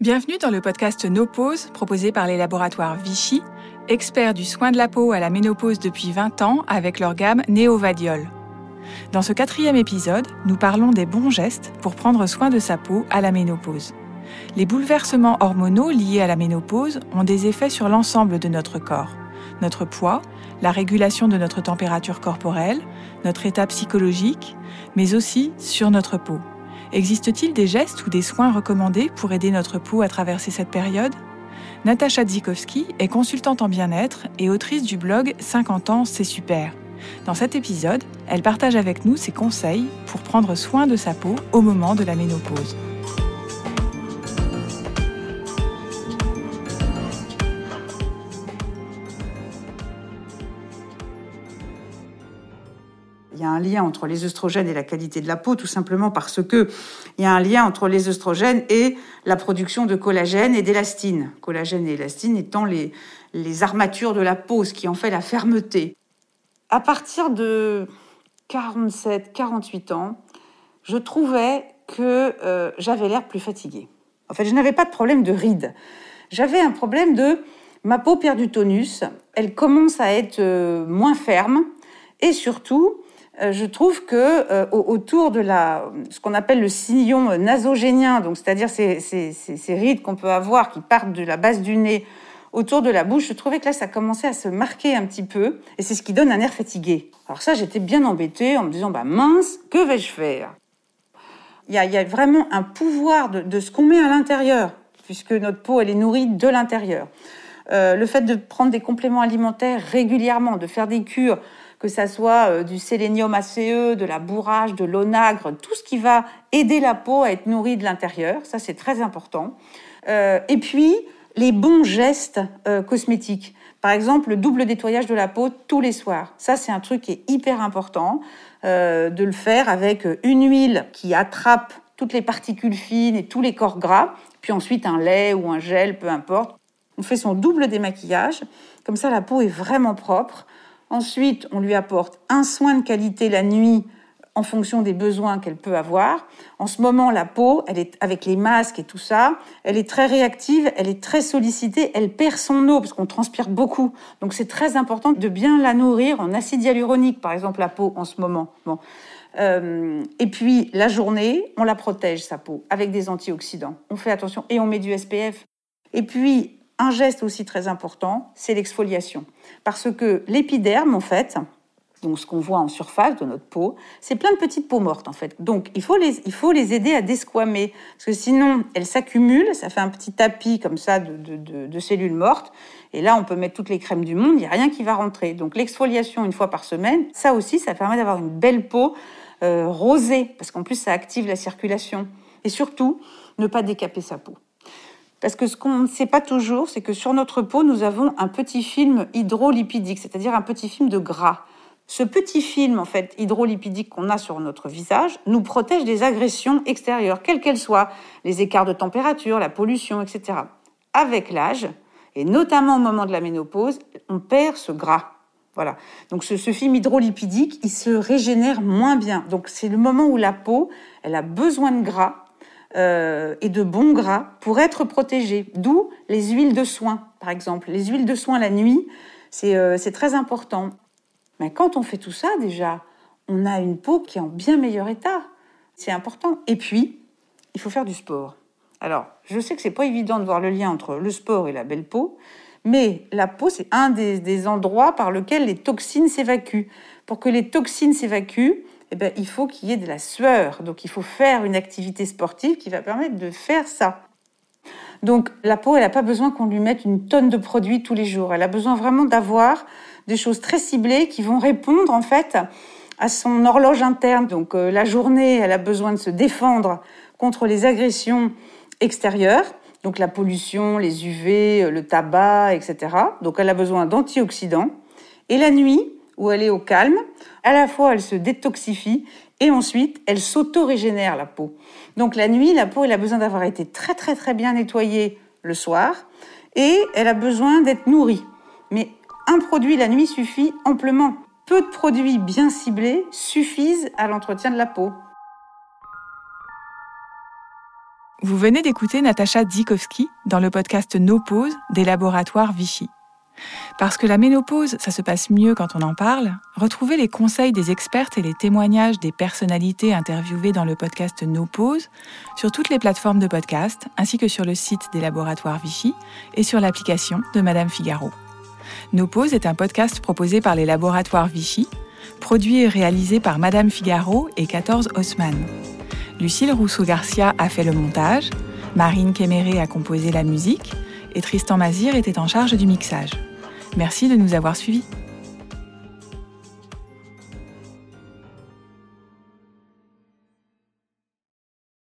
Bienvenue dans le podcast No Pause proposé par les laboratoires Vichy, experts du soin de la peau à la ménopause depuis 20 ans avec leur gamme Néovadiol. Dans ce quatrième épisode, nous parlons des bons gestes pour prendre soin de sa peau à la ménopause. Les bouleversements hormonaux liés à la ménopause ont des effets sur l'ensemble de notre corps. Notre poids, la régulation de notre température corporelle, notre état psychologique, mais aussi sur notre peau. Existe-t-il des gestes ou des soins recommandés pour aider notre peau à traverser cette période? Natacha Dzikowski est consultante en bien-être et autrice du blog 50 ans, c'est super. Dans cet épisode, elle partage avec nous ses conseils pour prendre soin de sa peau au moment de la ménopause. Il y a un lien entre les œstrogènes et la qualité de la peau, tout simplement parce que il y a un lien entre les œstrogènes et la production de collagène et d'élastine. Collagène et élastine étant les, les armatures de la peau, ce qui en fait la fermeté. À partir de 47, 48 ans, je trouvais que euh, j'avais l'air plus fatiguée. En fait, je n'avais pas de problème de rides. J'avais un problème de ma peau perd du tonus, elle commence à être euh, moins ferme et surtout, je trouve que euh, autour de la, ce qu'on appelle le sillon nasogénien, donc c'est-à-dire ces, rides qu'on peut avoir qui partent de la base du nez autour de la bouche, je trouvais que là ça commençait à se marquer un petit peu, et c'est ce qui donne un air fatigué. Alors ça, j'étais bien embêtée en me disant bah mince, que vais-je faire? Il y, a, vraiment un pouvoir de, de ce qu'on met à l'intérieur, puisque notre peau elle est nourrie de l'intérieur. Euh, le fait de prendre des compléments alimentaires régulièrement, de faire des cures, que ça soit euh, du sélénium ACE, de la bourrage, de l'onagre, tout ce qui va aider la peau à être nourrie de l'intérieur, ça c'est très important. Euh, et puis les bons gestes euh, cosmétiques. Par exemple, le double nettoyage de la peau tous les soirs. Ça, c'est un truc qui est hyper important de le faire avec une huile qui attrape toutes les particules fines et tous les corps gras, puis ensuite un lait ou un gel, peu importe. On fait son double démaquillage. Comme ça, la peau est vraiment propre. Ensuite, on lui apporte un soin de qualité la nuit en fonction des besoins qu'elle peut avoir. En ce moment, la peau, elle est avec les masques et tout ça, elle est très réactive, elle est très sollicitée, elle perd son eau parce qu'on transpire beaucoup. Donc c'est très important de bien la nourrir en acide hyaluronique, par exemple la peau en ce moment. Bon. Euh, et puis la journée, on la protège sa peau avec des antioxydants. On fait attention et on met du SPF. Et puis un geste aussi très important, c'est l'exfoliation. Parce que l'épiderme, en fait, donc ce qu'on voit en surface de notre peau, c'est plein de petites peaux mortes en fait. Donc il faut les, il faut les aider à desquamer, parce que sinon elles s'accumulent, ça fait un petit tapis comme ça de, de, de, cellules mortes, et là on peut mettre toutes les crèmes du monde, il n'y a rien qui va rentrer. Donc l'exfoliation une fois par semaine, ça aussi, ça permet d'avoir une belle peau euh, rosée, parce qu'en plus ça active la circulation. Et surtout, ne pas décaper sa peau. Parce que ce qu'on ne sait pas toujours, c'est que sur notre peau, nous avons un petit film hydrolipidique, c'est-à-dire un petit film de gras. Ce petit film, en fait, hydrolipidique qu'on a sur notre visage, nous protège des agressions extérieures, quelles qu'elles soient, les écarts de température, la pollution, etc. Avec l'âge, et notamment au moment de la ménopause, on perd ce gras. Voilà. Donc ce, ce, film hydrolipidique, il se régénère moins bien. Donc c'est le moment où la peau, elle a besoin de gras euh, et de bons gras pour être protégés. D'où les huiles de soin, par exemple. Les huiles de soin la nuit, c'est euh, très important. Mais quand on fait tout ça, déjà, on a une peau qui est en bien meilleur état. C'est important. Et puis, il faut faire du sport. Alors, je sais que c'est pas évident de voir le lien entre le sport et la belle peau, mais la peau, c'est un des, des endroits par lesquels les toxines s'évacuent. Pour que les toxines s'évacuent, eh ben, il faut qu'il y ait de la sueur. Donc il faut faire une activité sportive qui va permettre de faire ça. Donc la peau, elle n'a pas besoin qu'on lui mette une tonne de produits tous les jours. Elle a besoin vraiment d'avoir des choses très ciblées qui vont répondre en fait à son horloge interne. Donc euh, la journée, elle a besoin de se défendre contre les agressions extérieures. Donc la pollution, les UV, euh, le tabac, etc. Donc elle a besoin d'antioxydants. Et la nuit, où elle est au calme. À la fois, elle se détoxifie et ensuite, elle s'auto-régénère la peau. Donc la nuit, la peau, elle a besoin d'avoir été très très très bien nettoyée le soir et elle a besoin d'être nourrie. Mais un produit la nuit suffit amplement. Peu de produits bien ciblés suffisent à l'entretien de la peau. Vous venez d'écouter Natacha Dzikowski dans le podcast No Pause des laboratoires Vichy. Parce que la ménopause, ça se passe mieux quand on en parle, retrouvez les conseils des expertes et les témoignages des personnalités interviewées dans le podcast No Pause sur toutes les plateformes de podcast, ainsi que sur le site des laboratoires Vichy et sur l'application de Madame Figaro. No Pause est un podcast proposé par les laboratoires Vichy, produit et réalisé par Madame Figaro et 14 Haussmann. Lucille Rousseau-Garcia a fait le montage, Marine Kéméré a composé la musique et Tristan Mazir était en charge du mixage. Merci de nous avoir suivis.